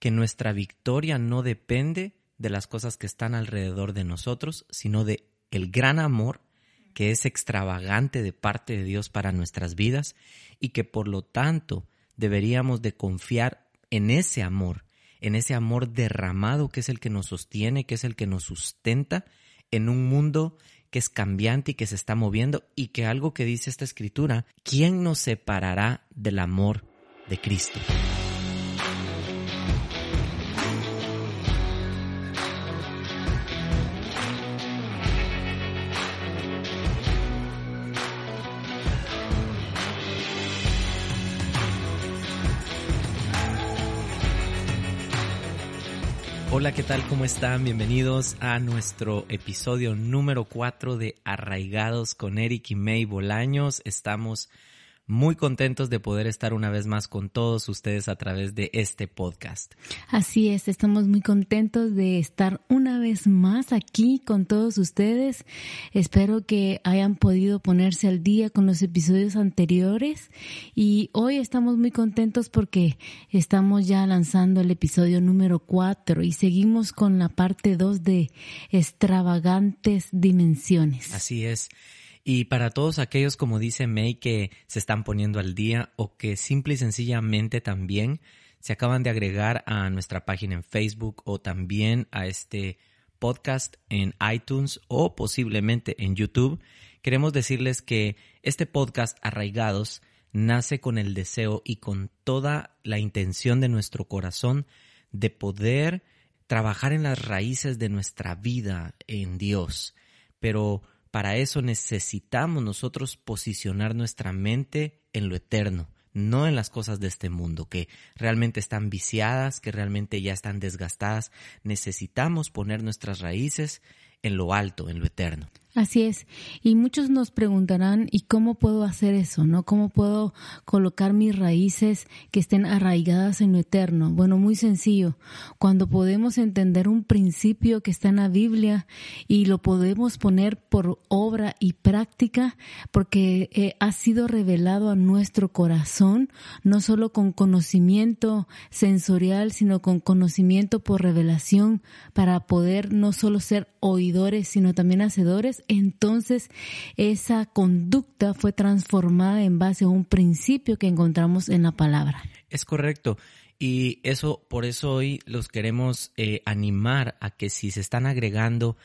que nuestra victoria no depende de las cosas que están alrededor de nosotros, sino de el gran amor que es extravagante de parte de Dios para nuestras vidas y que por lo tanto deberíamos de confiar en ese amor, en ese amor derramado que es el que nos sostiene, que es el que nos sustenta en un mundo que es cambiante y que se está moviendo y que algo que dice esta escritura, ¿quién nos separará del amor de Cristo? Hola, ¿qué tal? ¿Cómo están? Bienvenidos a nuestro episodio número 4 de Arraigados con Eric y May Bolaños. Estamos muy contentos de poder estar una vez más con todos ustedes a través de este podcast. Así es, estamos muy contentos de estar una vez más aquí con todos ustedes. Espero que hayan podido ponerse al día con los episodios anteriores y hoy estamos muy contentos porque estamos ya lanzando el episodio número 4 y seguimos con la parte 2 de extravagantes dimensiones. Así es. Y para todos aquellos, como dice May, que se están poniendo al día o que simple y sencillamente también se acaban de agregar a nuestra página en Facebook o también a este podcast en iTunes o posiblemente en YouTube, queremos decirles que este podcast Arraigados nace con el deseo y con toda la intención de nuestro corazón de poder trabajar en las raíces de nuestra vida en Dios, pero para eso necesitamos nosotros posicionar nuestra mente en lo eterno, no en las cosas de este mundo, que realmente están viciadas, que realmente ya están desgastadas. Necesitamos poner nuestras raíces en lo alto, en lo eterno. Así es. Y muchos nos preguntarán, ¿y cómo puedo hacer eso? ¿No? ¿Cómo puedo colocar mis raíces que estén arraigadas en lo eterno? Bueno, muy sencillo. Cuando podemos entender un principio que está en la Biblia y lo podemos poner por obra y práctica, porque eh, ha sido revelado a nuestro corazón, no solo con conocimiento sensorial, sino con conocimiento por revelación, para poder no solo ser oidores, sino también hacedores entonces esa conducta fue transformada en base a un principio que encontramos en la palabra. Es correcto. Y eso, por eso hoy los queremos eh, animar a que si se están agregando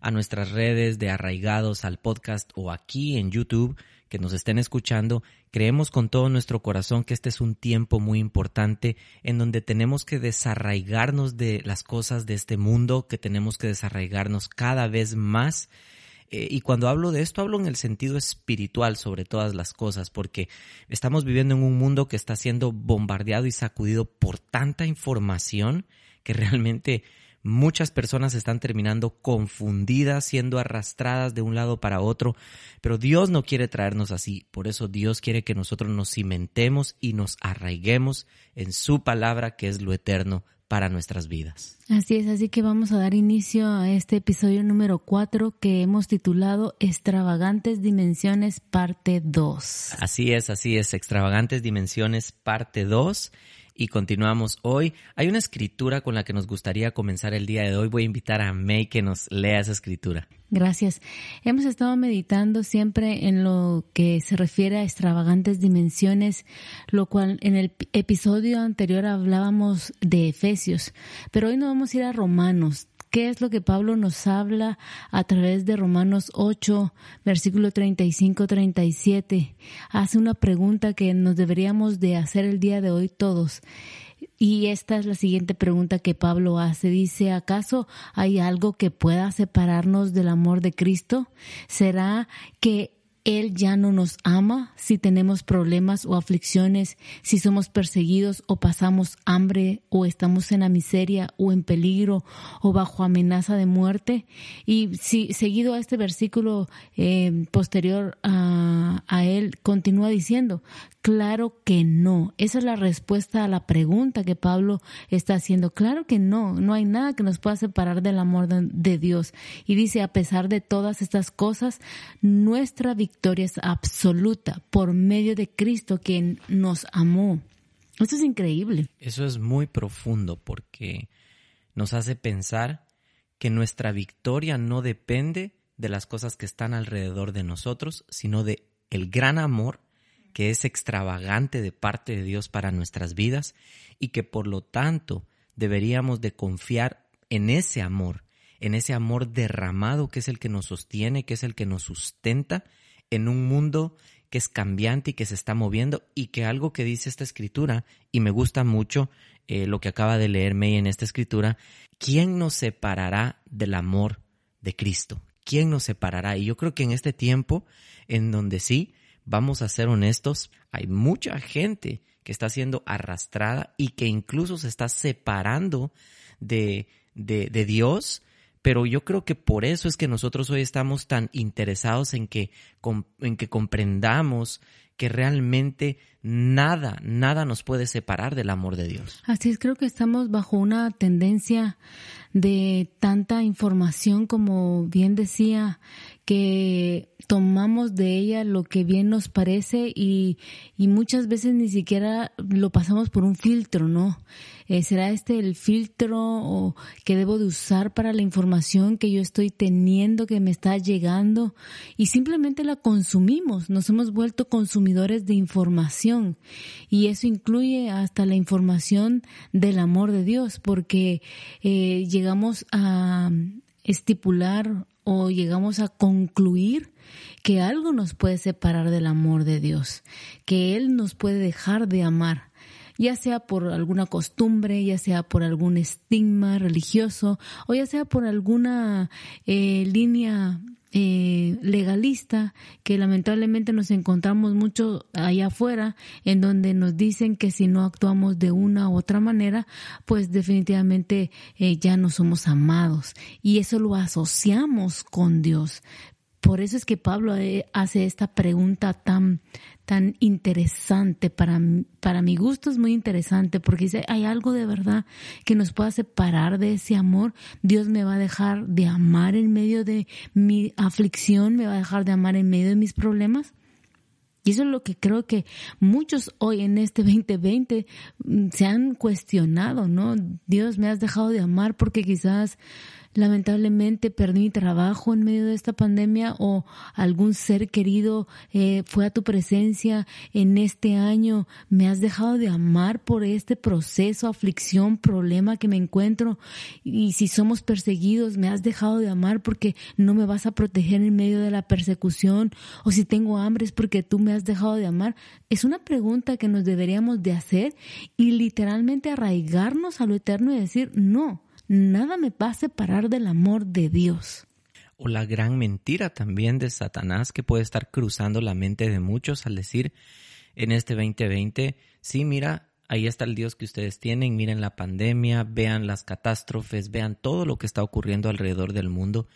a nuestras redes de arraigados al podcast o aquí en YouTube, que nos estén escuchando, creemos con todo nuestro corazón que este es un tiempo muy importante en donde tenemos que desarraigarnos de las cosas de este mundo, que tenemos que desarraigarnos cada vez más eh, y cuando hablo de esto, hablo en el sentido espiritual sobre todas las cosas, porque estamos viviendo en un mundo que está siendo bombardeado y sacudido por tanta información que realmente muchas personas están terminando confundidas, siendo arrastradas de un lado para otro, pero Dios no quiere traernos así, por eso Dios quiere que nosotros nos cimentemos y nos arraiguemos en su palabra que es lo eterno para nuestras vidas. Así es, así que vamos a dar inicio a este episodio número 4 que hemos titulado Extravagantes Dimensiones parte 2. Así es, así es, Extravagantes Dimensiones parte 2 y continuamos hoy. Hay una escritura con la que nos gustaría comenzar el día de hoy. Voy a invitar a May que nos lea esa escritura. Gracias. Hemos estado meditando siempre en lo que se refiere a extravagantes dimensiones, lo cual en el episodio anterior hablábamos de Efesios, pero hoy nos vamos a ir a Romanos. ¿Qué es lo que Pablo nos habla a través de Romanos 8, versículo 35-37? Hace una pregunta que nos deberíamos de hacer el día de hoy todos. Y esta es la siguiente pregunta que Pablo hace. Dice, ¿acaso hay algo que pueda separarnos del amor de Cristo? ¿Será que él ya no nos ama si tenemos problemas o aflicciones, si somos perseguidos o pasamos hambre o estamos en la miseria o en peligro o bajo amenaza de muerte. Y si seguido a este versículo eh, posterior a, a él, continúa diciendo, Claro que no. Esa es la respuesta a la pregunta que Pablo está haciendo. Claro que no. No hay nada que nos pueda separar del amor de, Dios. Y dice, a pesar de todas estas cosas, nuestra victoria es absoluta por medio de Cristo quien nos amó. Eso es increíble. Eso es muy profundo porque nos hace pensar que nuestra victoria no depende de las cosas que están alrededor de nosotros, sino de el gran amor que es extravagante de parte de Dios para nuestras vidas y que por lo tanto deberíamos de confiar en ese amor, en ese amor derramado que es el que nos sostiene, que es el que nos sustenta en un mundo que es cambiante y que se está moviendo y que algo que dice esta escritura, y me gusta mucho eh, lo que acaba de leer May en esta escritura, ¿quién nos separará del amor de Cristo? ¿Quién nos separará? Y yo creo que en este tiempo, en donde sí, vamos a ser honestos, hay mucha gente que está siendo arrastrada y que incluso se está separando de, de, de Dios, pero yo creo que por eso es que nosotros hoy estamos tan interesados en que, en que comprendamos que realmente nada, nada nos puede separar del amor de Dios. Así es, creo que estamos bajo una tendencia de tanta información, como bien decía, que tomamos de ella lo que bien nos parece y, y muchas veces ni siquiera lo pasamos por un filtro, ¿no? Eh, ¿Será este el filtro o que debo de usar para la información que yo estoy teniendo, que me está llegando? Y simplemente la consumimos, nos hemos vuelto consumidores de información y eso incluye hasta la información del amor de Dios, porque eh, llegamos a estipular o llegamos a concluir que algo nos puede separar del amor de Dios, que Él nos puede dejar de amar, ya sea por alguna costumbre, ya sea por algún estigma religioso o ya sea por alguna eh, línea eh, legalista que lamentablemente nos encontramos mucho allá afuera en donde nos dicen que si no actuamos de una u otra manera pues definitivamente eh, ya no somos amados. Y eso lo asociamos con Dios por eso es que Pablo eh, hace esta pregunta tan, tan interesante. Para, para mi gusto es muy interesante porque dice, ¿hay algo de verdad que nos pueda separar de ese amor? Dios me va a dejar de amar en medio de mi aflicción, me va a dejar de amar en medio de mis problemas. Y eso es lo que creo que muchos hoy en este 2020 mm, se han cuestionado, ¿no? Dios me has dejado de amar porque quizás lamentablemente perdí mi trabajo en medio de esta pandemia o algún ser querido eh, fue a tu presencia en este año, me has dejado de amar por este proceso, aflicción, problema que me encuentro. Y si somos perseguidos, me has dejado de amar porque no me vas a proteger en medio de la persecución. O si tengo hambre es porque tú me has dejado de amar. Es una pregunta que nos deberíamos de hacer y literalmente arraigarnos a lo eterno y decir, no, nada me va a separar del amor de Dios. O la gran mentira también de Satanás que puede estar cruzando la mente de muchos al decir en este 2020, sí, mira, ahí está el Dios que ustedes tienen, miren la pandemia, vean las catástrofes, vean todo lo que está ocurriendo alrededor del mundo.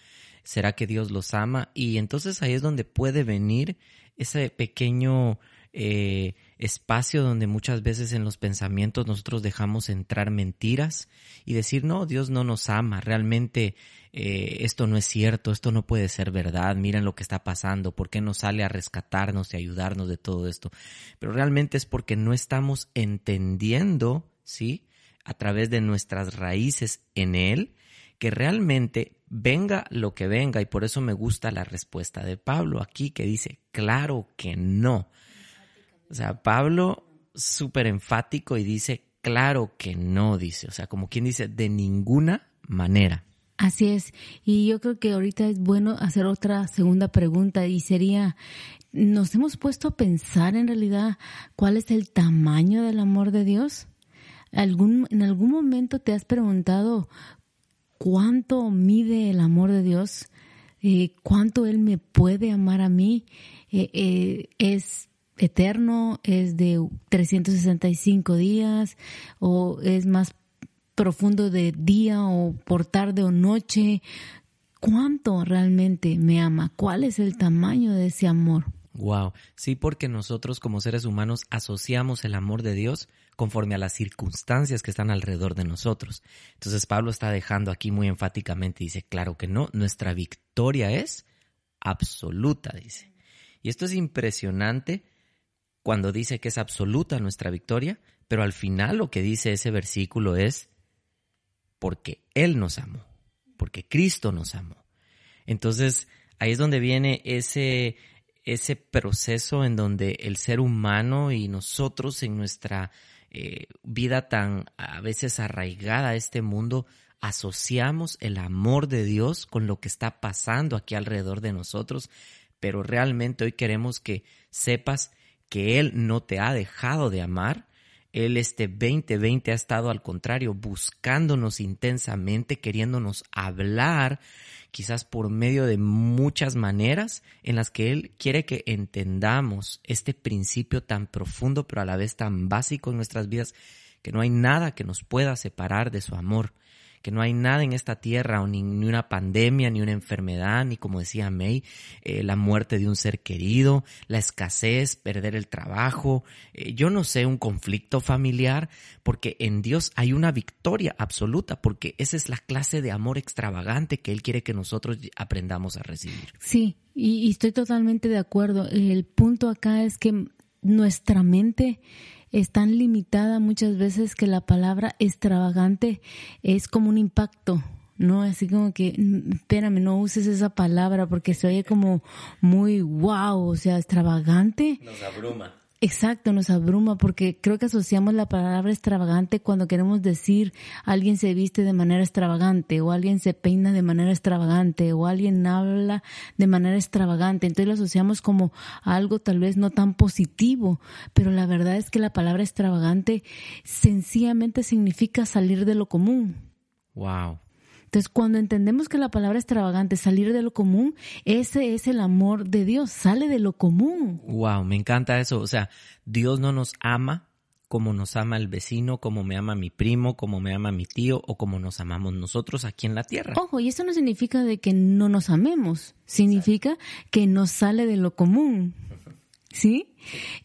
¿Será que Dios los ama? Y entonces ahí es donde puede venir ese pequeño eh, espacio donde muchas veces en los pensamientos nosotros dejamos entrar mentiras y decir, no, Dios no nos ama, realmente eh, esto no es cierto, esto no puede ser verdad, miren lo que está pasando, ¿por qué no sale a rescatarnos y ayudarnos de todo esto? Pero realmente es porque no estamos entendiendo, ¿sí? A través de nuestras raíces en Él, que realmente venga lo que venga, y por eso me gusta la respuesta de Pablo aquí que dice, claro que no. O sea, Pablo súper enfático y dice, claro que no, dice. O sea, como quien dice, de ninguna manera. Así es. Y yo creo que ahorita es bueno hacer otra segunda pregunta y sería, ¿nos hemos puesto a pensar en realidad cuál es el tamaño del amor de Dios? ¿Algún, ¿En algún momento te has preguntado cuánto mide el amor de Dios? Eh, ¿Cuánto Él me puede amar a mí? Eh, eh, ¿Es eterno, es de 365 días o es más profundo de día o por tarde o noche. ¿Cuánto realmente me ama? ¿Cuál es el tamaño de ese amor? Wow, sí, porque nosotros como seres humanos asociamos el amor de Dios conforme a las circunstancias que están alrededor de nosotros. Entonces Pablo está dejando aquí muy enfáticamente, dice, claro que no, nuestra victoria es absoluta, dice. Y esto es impresionante cuando dice que es absoluta nuestra victoria, Pero al final lo que dice ese versículo es porque Él nos amó, porque Cristo nos amó. Entonces, ahí es donde viene ese, ese proceso en donde el ser humano y nosotros en nuestra eh, vida tan a veces arraigada a este mundo, asociamos el amor de Dios con lo que está pasando aquí alrededor de nosotros, pero realmente hoy queremos que sepas que Él no te ha dejado de amar. Él este 2020 ha estado al contrario buscándonos intensamente, queriéndonos hablar, quizás por medio de muchas maneras en las que Él quiere que entendamos este principio tan profundo pero a la vez tan básico en nuestras vidas, que no hay nada que nos pueda separar de su amor que no hay nada en esta tierra, ni, una pandemia, ni una enfermedad, ni como decía May, eh, la muerte de un ser querido, la escasez, perder el trabajo, eh, yo no sé, un conflicto familiar, porque en Dios hay una victoria absoluta, porque esa es la clase de amor extravagante que Él quiere que nosotros aprendamos a recibir. Sí, y estoy totalmente de acuerdo. El punto acá es que nuestra mente es tan limitada muchas veces que la palabra extravagante es como un impacto, ¿no? Así como que, espérame, no uses esa palabra porque se oye como muy wow, o sea, extravagante. Nos abruma. Exacto, nos abruma porque creo que asociamos la palabra extravagante cuando queremos decir alguien se viste de manera extravagante o alguien se peina de manera extravagante o alguien habla de manera extravagante. Entonces lo asociamos como algo tal vez no tan positivo, pero la verdad es que la palabra extravagante sencillamente significa salir de lo común. Wow. Entonces, cuando entendemos que la palabra extravagante, salir de lo común, ese es el amor de Dios, sale de lo común. Wow, me encanta eso. O sea, Dios no nos ama como nos ama el vecino, como me ama mi primo, como me ama mi tío o como nos amamos nosotros aquí en la tierra. Ojo, y eso no significa de que no nos amemos, significa que nos sale de lo común. ¿Sí?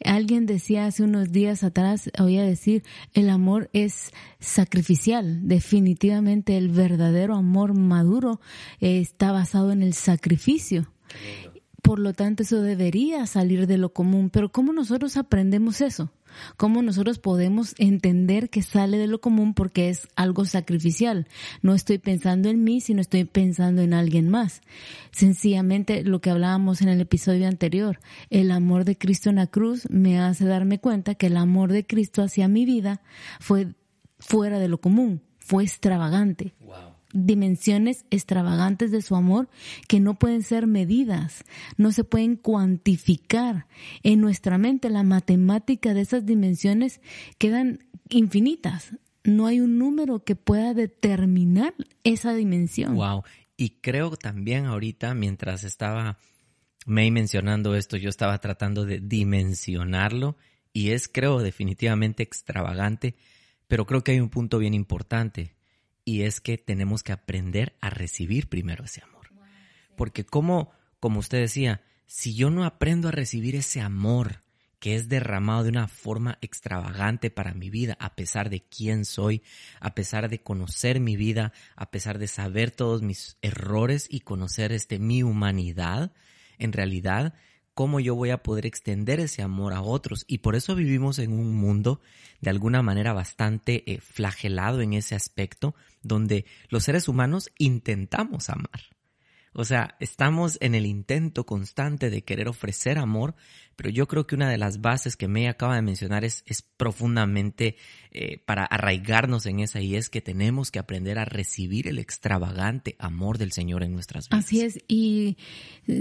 Alguien decía hace unos días atrás, oía decir, el amor es sacrificial. Definitivamente el verdadero amor maduro está basado en el sacrificio. Por lo tanto, eso debería salir de lo común. Pero ¿cómo nosotros aprendemos eso? Cómo nosotros podemos entender que sale de lo común porque es algo sacrificial. No estoy pensando en mí, sino estoy pensando en alguien más. Sencillamente lo que hablábamos en el episodio anterior, el amor de Cristo en la cruz me hace darme cuenta que el amor de Cristo hacia mi vida fue fuera de lo común, fue extravagante dimensiones extravagantes de su amor que no pueden ser medidas, no se pueden cuantificar. En nuestra mente la matemática de esas dimensiones quedan infinitas. No hay un número que pueda determinar esa dimensión. Wow. Y creo también ahorita, mientras estaba May mencionando esto, yo estaba tratando de dimensionarlo y es, creo, definitivamente extravagante, pero creo que hay un punto bien importante y es que tenemos que aprender a recibir primero ese amor. Porque como, como usted decía, si yo no aprendo a recibir ese amor que es derramado de una forma extravagante para mi vida, a pesar de quién soy, a pesar de conocer mi vida, a pesar de saber todos mis errores y conocer este mi humanidad, en realidad cómo yo voy a poder extender ese amor a otros. Y por eso vivimos en un mundo de alguna manera bastante eh, flagelado en ese aspecto, donde los seres humanos intentamos amar. O sea, estamos en el intento constante de querer ofrecer amor, pero yo creo que una de las bases que me acaba de mencionar es, es profundamente eh, para arraigarnos en esa y es que tenemos que aprender a recibir el extravagante amor del Señor en nuestras vidas. Así es, y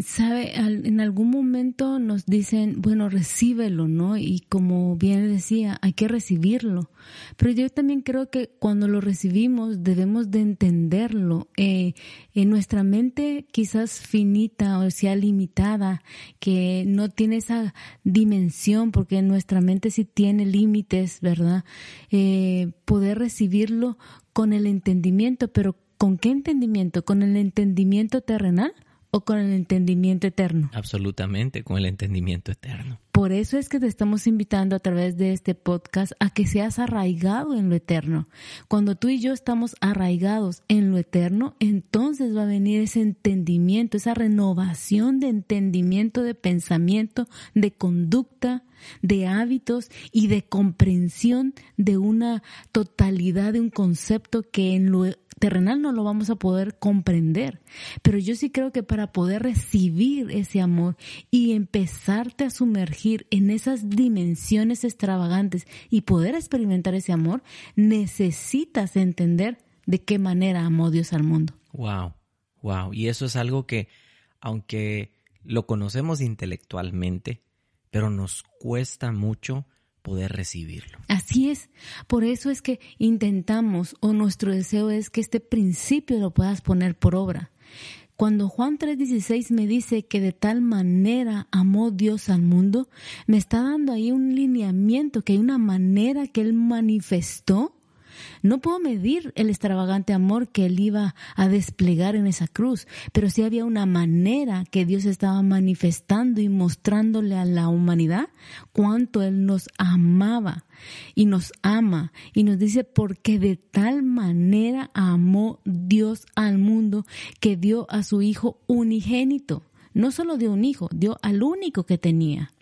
sabe, en algún momento nos dicen, bueno, recíbelo, ¿no? Y como bien decía, hay que recibirlo. Pero yo también creo que cuando lo recibimos debemos de entenderlo. Eh, en nuestra quizás finita o sea limitada, que no tiene esa dimensión, porque nuestra mente sí tiene límites, ¿verdad? Eh, poder recibirlo con el entendimiento, pero ¿con qué entendimiento? ¿Con el entendimiento terrenal? O con el entendimiento eterno? Absolutamente, con el entendimiento eterno. Por eso es que te estamos invitando a través de este podcast a que seas arraigado en lo eterno. Cuando tú y yo estamos arraigados en lo eterno, entonces va a venir ese entendimiento, esa renovación de entendimiento, de pensamiento, de conducta, de hábitos y de comprensión de una totalidad de un concepto que en lo terrenal no lo vamos a poder comprender. Pero yo sí creo que para poder recibir ese amor y empezarte a sumergir en esas dimensiones extravagantes y poder experimentar ese amor, necesitas entender de qué manera amó Dios al mundo. Wow, wow. Y eso es algo que, aunque lo conocemos intelectualmente, pero nos cuesta mucho poder recibirlo. Así es. Por eso es que intentamos o nuestro deseo es que este principio lo puedas poner por obra. Cuando Juan 3:16 me dice que de tal manera amó Dios al mundo, me está dando ahí un lineamiento, que hay una manera que Él manifestó no puedo medir el extravagante amor que él iba a desplegar en esa cruz, pero sí había una manera que Dios estaba manifestando y mostrándole a la humanidad cuánto él nos amaba y nos ama y nos dice porque de tal manera amó Dios al mundo que dio a su hijo unigénito. No solo dio un hijo, dio al único que tenía.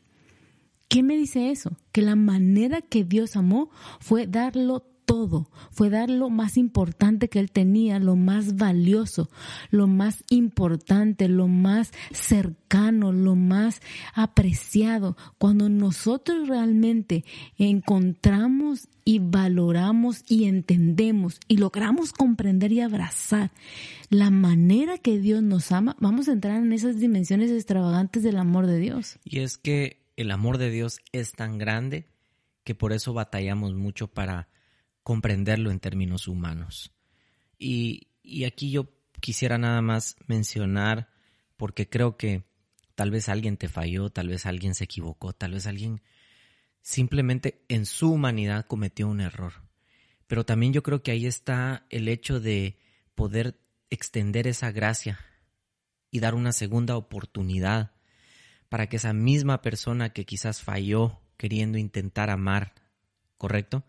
¿Qué me dice eso? Que la manera que Dios amó fue darlo todo, fue dar lo más importante que él tenía, lo más valioso, lo más importante, lo más cercano, lo más apreciado. Cuando nosotros realmente encontramos y valoramos y entendemos y logramos comprender y abrazar la manera que Dios nos ama, vamos a entrar en esas dimensiones extravagantes del amor de Dios. Y es que el amor de Dios es tan grande que por eso batallamos mucho para comprenderlo en términos humanos. Y, aquí yo quisiera nada más mencionar, porque creo que tal vez alguien te falló, tal vez alguien se equivocó, tal vez alguien simplemente en su humanidad cometió un error. Pero también yo creo que ahí está el hecho de poder extender esa gracia y dar una segunda oportunidad para que esa misma persona que quizás falló queriendo intentar amar, ¿correcto?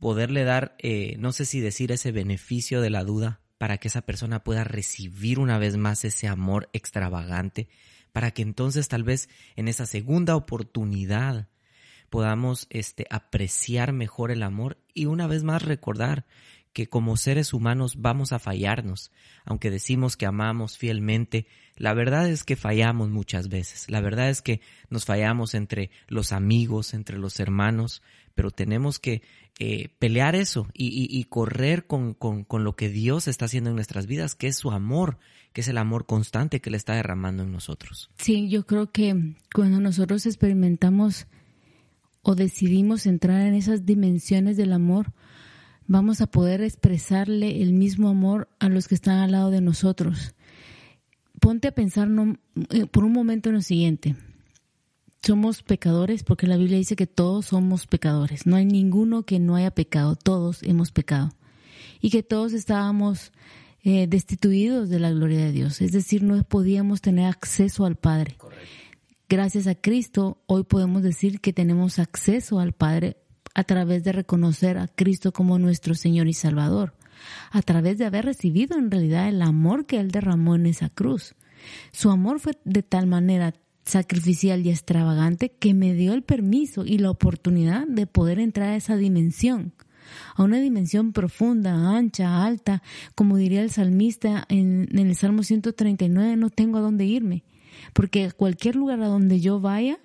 Poderle dar, eh, no sé si decir ese beneficio de la duda, para que esa persona pueda recibir una vez más ese amor extravagante, para que entonces tal vez en esa segunda oportunidad podamos este, apreciar mejor el amor y una vez más recordar que como seres humanos vamos a fallarnos, aunque decimos que amamos fielmente, la verdad es que fallamos muchas veces, la verdad es que nos fallamos entre los amigos, entre los hermanos, pero tenemos que eh, pelear eso y, correr con, con, lo que Dios está haciendo en nuestras vidas, que es su amor, que es el amor constante que le está derramando en nosotros. Sí, yo creo que cuando nosotros experimentamos o decidimos entrar en esas dimensiones del amor, vamos a poder expresarle el mismo amor a los que están al lado de nosotros. Ponte a pensar eh, por un momento en lo siguiente somos pecadores porque la Biblia dice que todos somos pecadores. No hay ninguno que no haya pecado, todos hemos pecado. Y que todos estábamos eh, destituidos de la gloria de Dios. Es decir, no podíamos tener acceso al Padre. Gracias a Cristo, hoy podemos decir que tenemos acceso al Padre a través de reconocer a Cristo como nuestro Señor y Salvador, a través de haber recibido en realidad el amor que Él derramó en esa cruz. Su amor fue de tal manera sacrificial y extravagante que me dio el permiso y la oportunidad de poder entrar a esa dimensión, a una dimensión profunda, ancha, alta, como diría el salmista en, el Salmo 139, no tengo a dónde irme, porque cualquier lugar a donde yo vaya,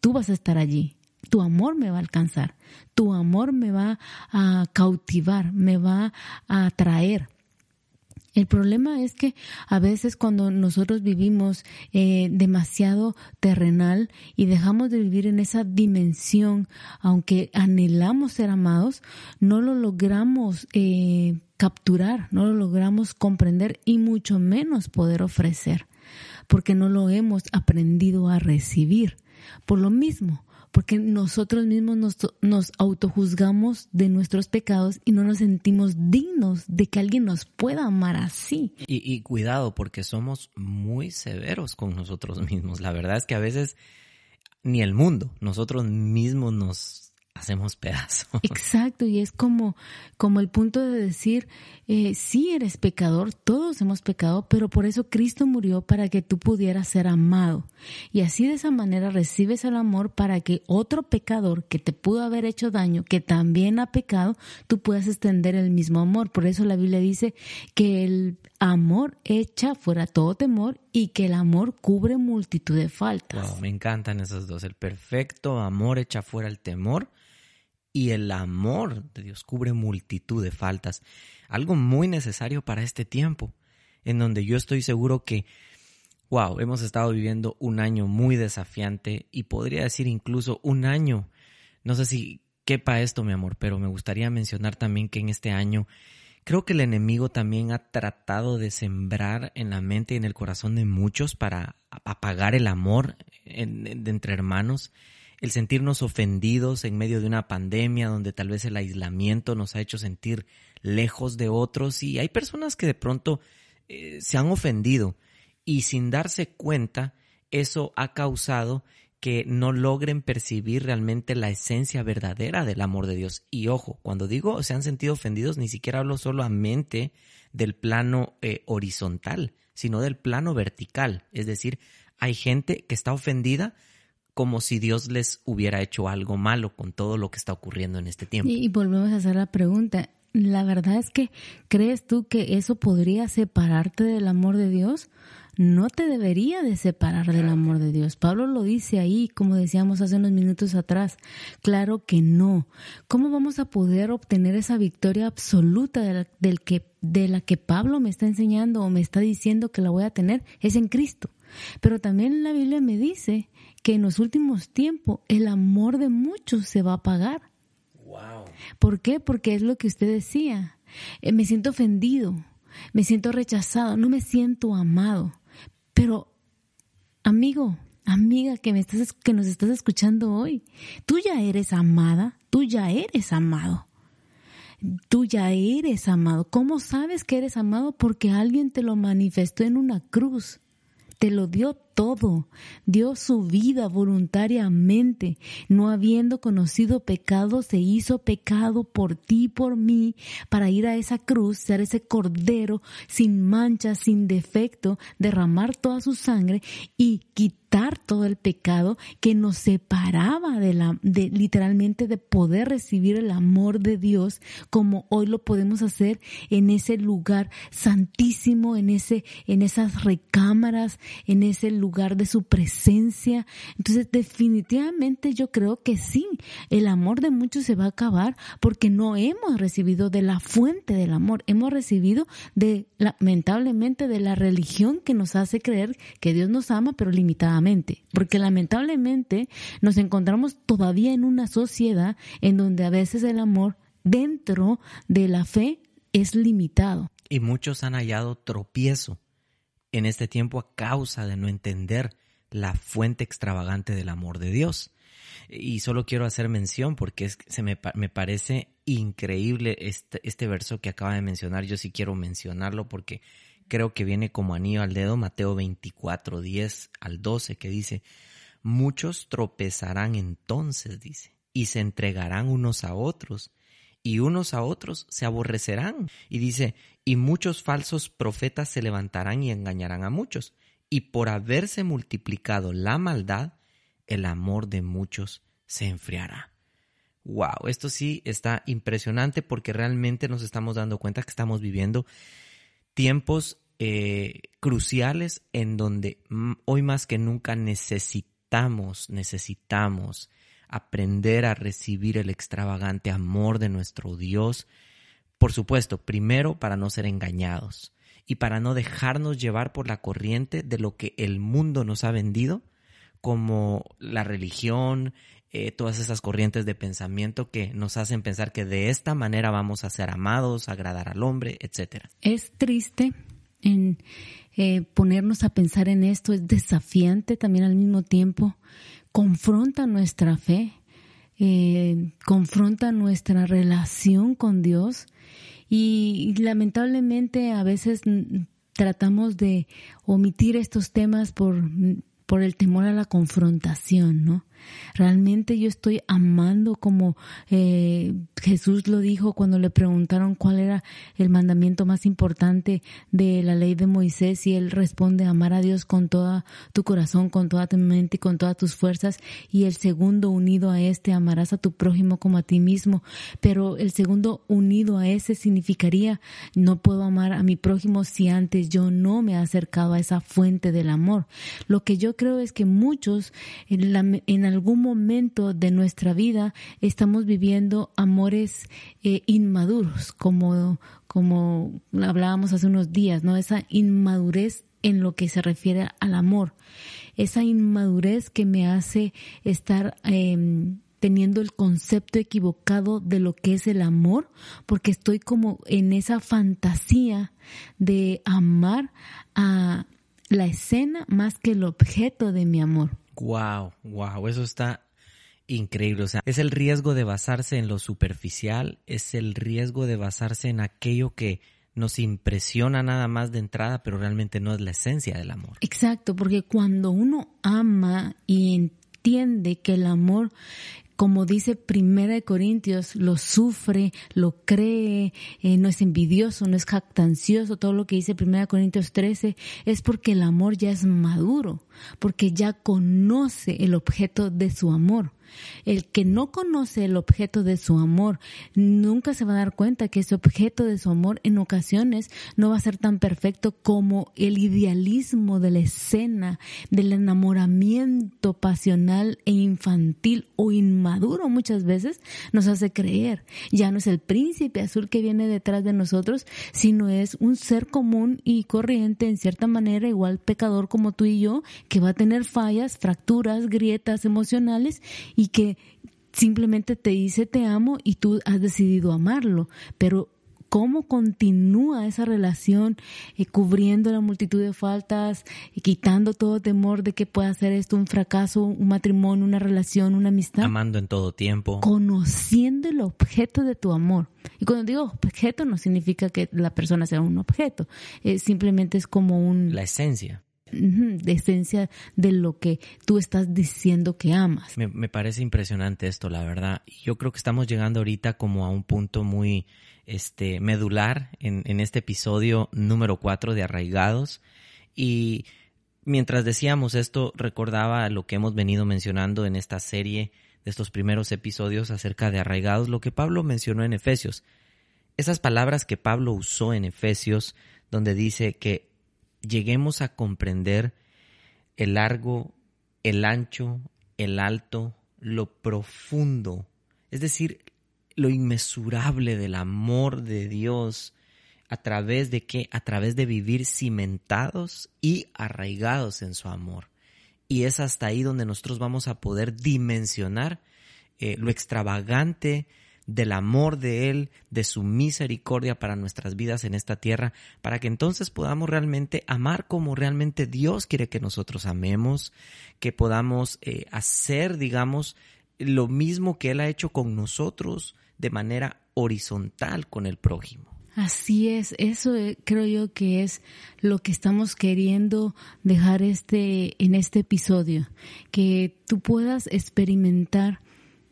tú vas a estar allí. Tu amor me va a alcanzar, tu amor me va a cautivar, me va a atraer. El problema es que a veces cuando nosotros vivimos eh, demasiado terrenal y dejamos de vivir en esa dimensión, aunque anhelamos ser amados, no lo logramos eh, capturar, no lo logramos comprender y mucho menos poder ofrecer, porque no lo hemos aprendido a recibir. Por lo mismo, porque nosotros mismos nos, autojuzgamos de nuestros pecados y no nos sentimos dignos de que alguien nos pueda amar así. Y cuidado, porque somos muy severos con nosotros mismos. La verdad es que a veces ni el mundo, nosotros mismos nos hacemos pedazos. Exacto, y es como, como el punto de decir, eh, sí eres pecador, todos hemos pecado, pero por eso Cristo murió para que tú pudieras ser amado. Y así de esa manera recibes el amor para que otro pecador que te pudo haber hecho daño, que también ha pecado, tú puedas extender el mismo amor. Por eso la Biblia dice que el amor echa fuera todo temor y que el amor cubre multitud de faltas. me encantan esos dos. El perfecto amor echa fuera el temor y el amor de Dios cubre multitud de faltas. Algo muy necesario para este tiempo, en donde yo estoy seguro que, wow, hemos estado viviendo un año muy desafiante y podría decir incluso un año, no sé si quepa esto, mi amor, pero me gustaría mencionar también que en este año creo que el enemigo también ha tratado de sembrar en la mente y en el corazón de muchos para apagar el amor de entre hermanos el sentirnos ofendidos en medio de una pandemia donde tal vez el aislamiento nos ha hecho sentir lejos de otros y hay personas que de pronto eh, se han ofendido y sin darse cuenta eso ha causado que no logren percibir realmente la esencia verdadera del amor de Dios. Y ojo, cuando digo se han sentido ofendidos, ni siquiera hablo solamente del plano eh, horizontal, sino del plano vertical. Es decir, hay gente que está ofendida como si Dios les hubiera hecho algo malo con todo lo que está ocurriendo en este tiempo. Y, volvemos a hacer la pregunta. La verdad es que, ¿crees tú que eso podría separarte del amor de Dios? No te debería de separar del amor de Dios. Pablo lo dice ahí, como decíamos hace unos minutos atrás. Claro que no. ¿Cómo vamos a poder obtener esa victoria absoluta de la, del que, de la que Pablo me está enseñando o me está diciendo que la voy a tener? Es en Cristo. Pero también la Biblia me dice que en los últimos tiempos el amor de muchos se va a apagar. Wow. ¿Por qué? Porque es lo que usted decía. Eh, me siento ofendido, me siento rechazado, no me siento amado. Pero, amigo, amiga que, me estás, que nos estás escuchando hoy, tú ya eres amada, tú ya eres amado. Tú ya eres amado. ¿Cómo sabes que eres amado? Porque alguien te lo manifestó en una cruz. Te lo dio todo, dio su vida voluntariamente, no habiendo conocido pecado, se hizo pecado por ti, por mí, para ir a esa cruz, ser ese cordero sin mancha, sin defecto, derramar toda su sangre y quitar todo el pecado que nos separaba de la, de, literalmente de poder recibir el amor de Dios como hoy lo podemos hacer en ese lugar santísimo, en ese, en esas recámaras, en ese lugar de su presencia. Entonces, definitivamente yo creo que sí, el amor de muchos se va a acabar porque no hemos recibido de la fuente del amor, hemos recibido de, lamentablemente, de la religión que nos hace creer que Dios nos ama, pero limitadamente. Porque lamentablemente nos encontramos todavía en una sociedad en donde a veces el amor dentro de la fe es limitado. Y muchos han hallado tropiezo en este tiempo a causa de no entender la fuente extravagante del amor de Dios. Y solo quiero hacer mención porque se me, me parece increíble este, este verso que acaba de mencionar. Yo sí quiero mencionarlo porque creo que viene como anillo al dedo, Mateo 24, 10 al 12, que dice, muchos tropezarán entonces, dice, y se entregarán unos a otros, y unos a otros se aborrecerán. Y dice, y muchos falsos profetas se levantarán y engañarán a muchos. Y por haberse multiplicado la maldad, el amor de muchos se enfriará. Wow, esto sí está impresionante porque realmente nos estamos dando cuenta que estamos viviendo tiempos eh, cruciales en donde hoy más que nunca necesitamos, necesitamos aprender a recibir el extravagante amor de nuestro Dios. Por supuesto, primero para no ser engañados y para no dejarnos llevar por la corriente de lo que el mundo nos ha vendido, como la religión, eh, todas esas corrientes de pensamiento que nos hacen pensar que de esta manera vamos a ser amados, agradar al hombre, etc. Es triste en eh, ponernos a pensar en esto, es desafiante también al mismo tiempo confronta nuestra fe, eh, confronta nuestra relación con Dios y, lamentablemente a veces tratamos de omitir estos temas por, por el temor a la confrontación, ¿no? Realmente yo estoy amando como eh, Jesús lo dijo cuando le preguntaron cuál era el mandamiento más importante de la ley de Moisés y él responde amar a Dios con toda tu corazón, con toda tu mente y con todas tus fuerzas y el segundo unido a este amarás a tu prójimo como a ti mismo, pero el segundo unido a ese significaría no puedo amar a mi prójimo si antes yo no me he acercado a esa fuente del amor. Lo que yo creo es que muchos en, la, algún momento de nuestra vida estamos viviendo amores eh, inmaduros, como, como hablábamos hace unos días, ¿no? Esa inmadurez en lo que se refiere al amor. Esa inmadurez que me hace estar em, teniendo el concepto equivocado de lo que es el amor, porque estoy como en esa fantasía de amar a la escena más que el objeto de mi amor. Wow, wow, eso está increíble. O sea, es el riesgo de basarse en lo superficial, es el riesgo de basarse en aquello que nos impresiona nada más de entrada, pero realmente no es la esencia del amor. Exacto, porque cuando uno ama y entiende que el amor como dice Primera de Corintios, lo sufre, lo cree, eh, no es envidioso, no es jactancioso, todo lo que dice Primera de Corintios 13 es porque el amor ya es maduro, porque ya conoce el objeto de su amor. El que no conoce el objeto de su amor nunca se va a dar cuenta que ese objeto de su amor en ocasiones no va a ser tan perfecto como el idealismo de la escena, del enamoramiento pasional e infantil o inmaduro muchas veces nos hace creer. Ya no es el príncipe azul que viene detrás de nosotros, sino es un ser común y corriente en cierta manera, igual pecador como tú y yo, que va a tener fallas, fracturas, grietas emocionales y que simplemente te dice te amo y tú has decidido amarlo, pero cómo continúa esa relación eh, cubriendo la multitud de faltas y quitando todo temor de que pueda ser esto un fracaso, un matrimonio, una relación, una amistad. Amando en todo tiempo. Conociendo el objeto de tu amor. Y cuando digo objeto no significa que la persona sea un objeto, eh, simplemente es como un... La esencia de esencia de lo que tú estás diciendo que amas. Me, parece impresionante esto, la verdad. Yo creo que estamos llegando ahorita como a un punto muy este, medular en, en este episodio número 4 de Arraigados. Y mientras decíamos esto, recordaba lo que hemos venido mencionando en esta serie de estos primeros episodios acerca de Arraigados, lo que Pablo mencionó en Efesios. Esas palabras que Pablo usó en Efesios, donde dice que lleguemos a comprender el largo, el ancho, el alto, lo profundo, es decir, lo inmesurable del amor de Dios a través de qué? A través de vivir cimentados y arraigados en su amor. Y es hasta ahí donde nosotros vamos a poder dimensionar eh, lo extravagante, del amor de Él, de su misericordia para nuestras vidas en esta tierra, para que entonces podamos realmente amar como realmente Dios quiere que nosotros amemos, que podamos eh, hacer, digamos, lo mismo que Él ha hecho con nosotros de manera horizontal con el prójimo. Así es, eso eh, creo yo que es lo que estamos queriendo dejar este en este episodio, que tú puedas experimentar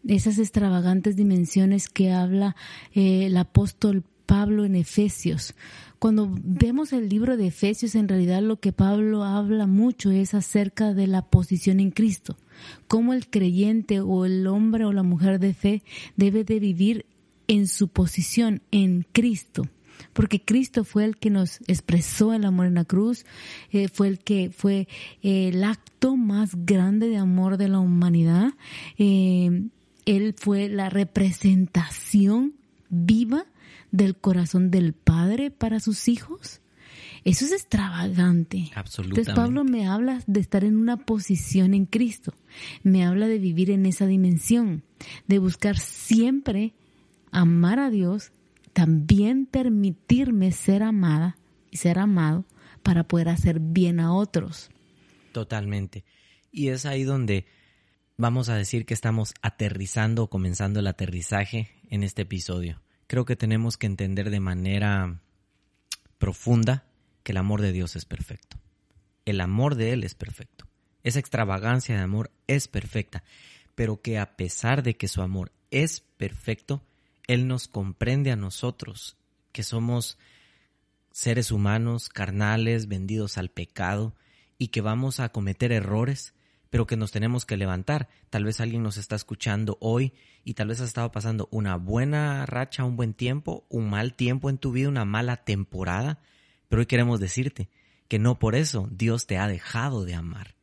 esas extravagantes dimensiones que habla eh, el apóstol Pablo en Efesios. Cuando vemos el libro de Efesios, en realidad lo que Pablo habla mucho es acerca de la posición en Cristo, cómo el creyente o el hombre o la mujer de fe debe de vivir en su posición en Cristo porque Cristo fue el que nos expresó el amor en la cruz, eh, fue el que fue el acto más grande de amor de la humanidad. Eh, él fue la representación viva del corazón del Padre para sus hijos. Eso es extravagante. Absolutamente. Entonces Pablo me habla de estar en una posición en Cristo. Me habla de vivir en esa dimensión, de buscar siempre amar a Dios, también permitirme ser amada y ser amado para poder hacer bien a otros. Totalmente. Y es ahí donde vamos a decir que estamos aterrizando o comenzando el aterrizaje en este episodio. Creo que tenemos que entender de manera profunda que el amor de Dios es perfecto. El amor de Él es perfecto. Esa extravagancia de amor es perfecta, pero que a pesar de que su amor es perfecto, Él nos comprende a nosotros, que somos seres humanos, carnales, vendidos al pecado, y que vamos a cometer errores, pero que nos tenemos que levantar. Tal vez alguien nos está escuchando hoy y tal vez has estado pasando una buena racha, un buen tiempo, un mal tiempo en tu vida, una mala temporada, pero hoy queremos decirte que no por eso Dios te ha dejado de amar.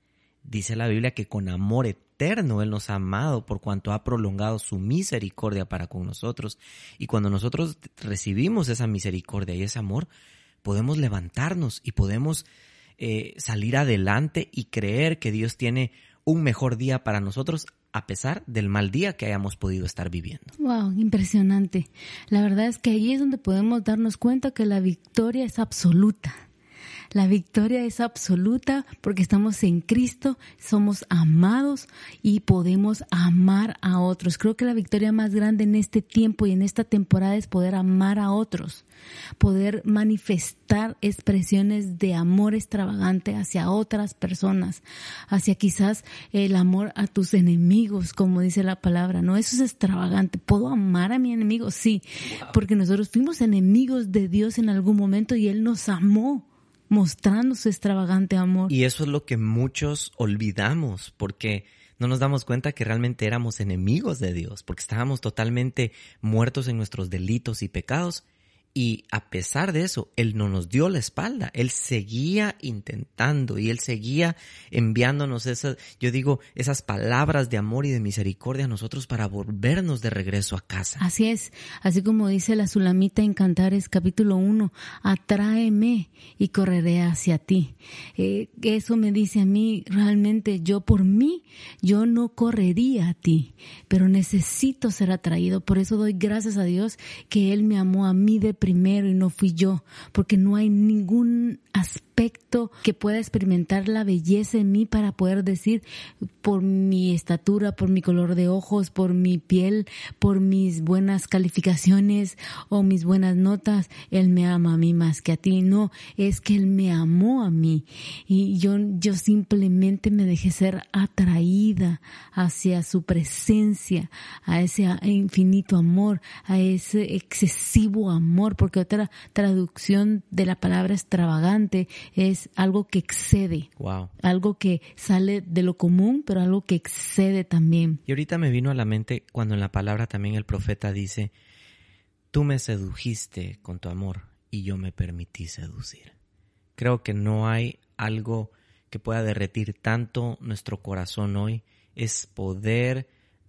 Dice la Biblia que con amor eterno Él nos ha amado por cuanto ha prolongado su misericordia para con nosotros. Y cuando nosotros recibimos esa misericordia y ese amor, podemos levantarnos y podemos eh, salir adelante y creer que Dios tiene un mejor día para nosotros a pesar del mal día que hayamos podido estar viviendo. Wow, impresionante. La verdad es que ahí es donde podemos darnos cuenta que la victoria es absoluta. La victoria es absoluta porque estamos en Cristo, somos amados y podemos amar a otros. Creo que la victoria más grande en este tiempo y en esta temporada es poder amar a otros, poder manifestar expresiones de amor extravagante hacia otras personas, hacia quizás el amor a tus enemigos, como dice la palabra. No, eso es extravagante. ¿Puedo amar a mi enemigo? Sí, porque nosotros fuimos enemigos de Dios en algún momento y Él nos amó mostrando su extravagante amor. Y eso es lo que muchos olvidamos, porque no nos damos cuenta que realmente éramos enemigos de Dios, porque estábamos totalmente muertos en nuestros delitos y pecados y a pesar de eso, Él no nos dio la espalda. Él seguía intentando y Él seguía enviándonos esas, yo digo, esas palabras de amor y de misericordia a nosotros para volvernos de regreso a casa. Así es, así como dice la Sulamita en Cantares capítulo 1, atráeme y correré hacia ti. Eh, eso me dice a mí, realmente yo por mí, yo no correría a ti, pero necesito ser atraído. Por eso doy gracias a Dios que Él me amó a mí de primero y no fui yo, porque no hay ningún aspecto que pueda experimentar la belleza en mí para poder decir por mi estatura, por mi color de ojos, por mi piel, por mis buenas calificaciones o mis buenas notas, Él me ama a mí más que a ti. No, es que Él me amó a mí y yo, yo simplemente me dejé ser atraída hacia su presencia, a ese infinito amor, a ese excesivo amor, porque otra traducción de la palabra extravagante es algo que excede. Wow. Algo que sale de lo común, pero algo que excede también. Y ahorita me vino a la mente cuando en la palabra también el profeta dice, tú me sedujiste con tu amor y yo me permití seducir. Creo que no hay algo que pueda derretir tanto nuestro corazón hoy, es poder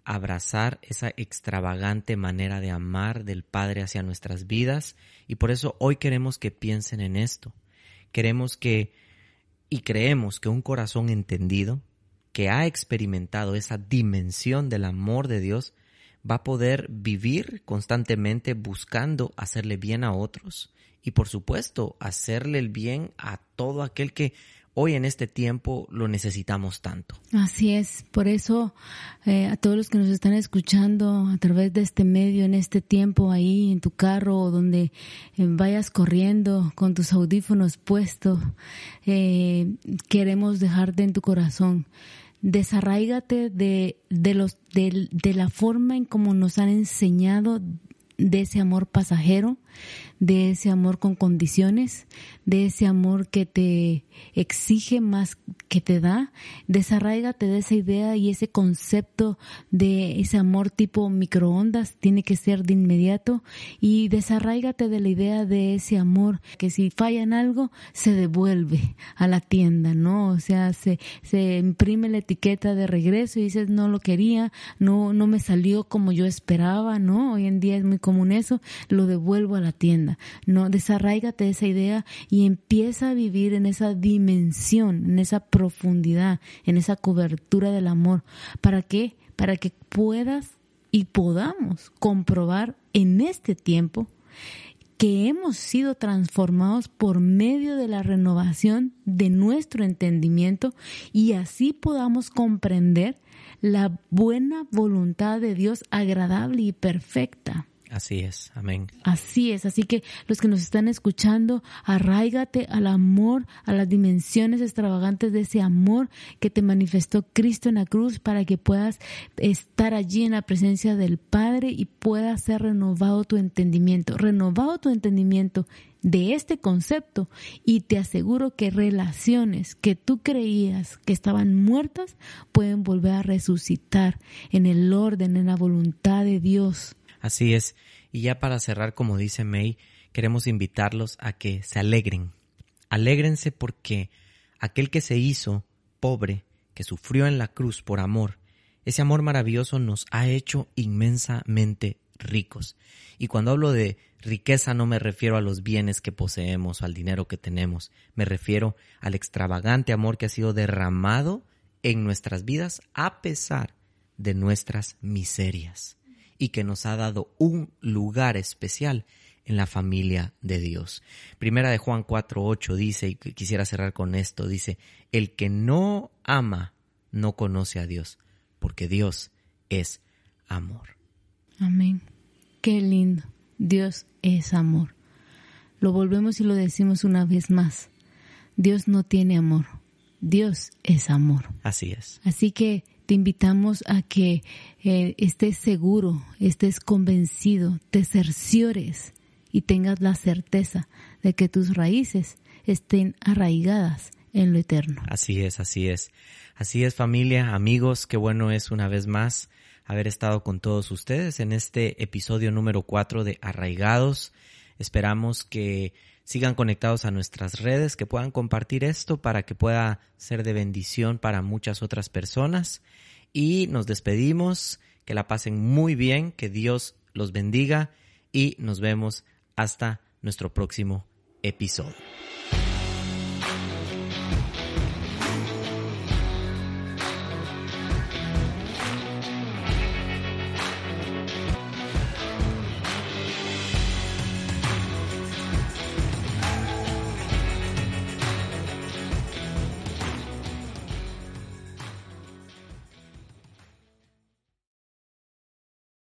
abrazar esa extravagante manera de amar del Padre hacia nuestras vidas y por eso hoy queremos que piensen en esto. Queremos que y creemos que un corazón entendido, que ha experimentado esa dimensión del amor de Dios, va a poder vivir constantemente buscando hacerle bien a otros y por supuesto hacerle el bien a todo aquel que hoy en este tiempo lo necesitamos tanto. Así es, por eso eh, a todos los que nos están escuchando a través de este medio, en este tiempo ahí en tu carro o donde eh, vayas corriendo con tus audífonos puestos, eh, queremos dejarte en tu corazón. Desarraígate de, de, los, de, de la forma en como nos han enseñado de ese amor pasajero, de ese amor con condiciones, de ese amor que te exige más que te da. Desarraigate de esa idea y ese concepto de ese amor tipo microondas, tiene que ser de inmediato. Y desarraigate de la idea de ese amor que si falla en algo, se devuelve a la tienda, ¿no? O sea, se, se imprime la etiqueta de regreso y dices, no lo quería, no, no me salió como yo esperaba, ¿no? Hoy en día es muy común eso, lo devuelvo a la tienda. No, desarraigate de esa idea y empieza a vivir en esa dimensión, en esa profundidad, en esa cobertura del amor. ¿Para qué? Para que puedas y podamos comprobar en este tiempo que hemos sido transformados por medio de la renovación de nuestro entendimiento y así podamos comprender la buena voluntad de Dios agradable y perfecta. Así es, amén. Así es, así que los que nos están escuchando, arraigate al amor, a las dimensiones extravagantes de ese amor que te manifestó Cristo en la cruz para que puedas estar allí en la presencia del Padre y pueda ser renovado tu entendimiento, renovado tu entendimiento de este concepto y te aseguro que relaciones que tú creías que estaban muertas pueden volver a resucitar en el orden, en la voluntad de Dios. Así es. Y ya para cerrar, como dice May, queremos invitarlos a que se alegren. Alégrense porque aquel que se hizo pobre, que sufrió en la cruz por amor, ese amor maravilloso nos ha hecho inmensamente ricos. Y cuando hablo de riqueza no me refiero a los bienes que poseemos, al dinero que tenemos, me refiero al extravagante amor que ha sido derramado en nuestras vidas a pesar de nuestras miserias y que nos ha dado un lugar especial en la familia de Dios. Primera de Juan 4:8 dice, y quisiera cerrar con esto, dice, el que no ama no conoce a Dios, porque Dios es amor. Amén. Qué lindo. Dios es amor. Lo volvemos y lo decimos una vez más. Dios no tiene amor. Dios es amor. Así es. Así que te invitamos a que eh, estés seguro, estés convencido, te cerciores y tengas la certeza de que tus raíces estén arraigadas en lo eterno. Así es, así es. Así es familia, amigos, qué bueno es una vez más haber estado con todos ustedes en este episodio número 4 de Arraigados. Esperamos que sigan conectados a nuestras redes, que puedan compartir esto para que pueda ser de bendición para muchas otras personas. Y nos despedimos, que la pasen muy bien, que Dios los bendiga y nos vemos hasta nuestro próximo episodio.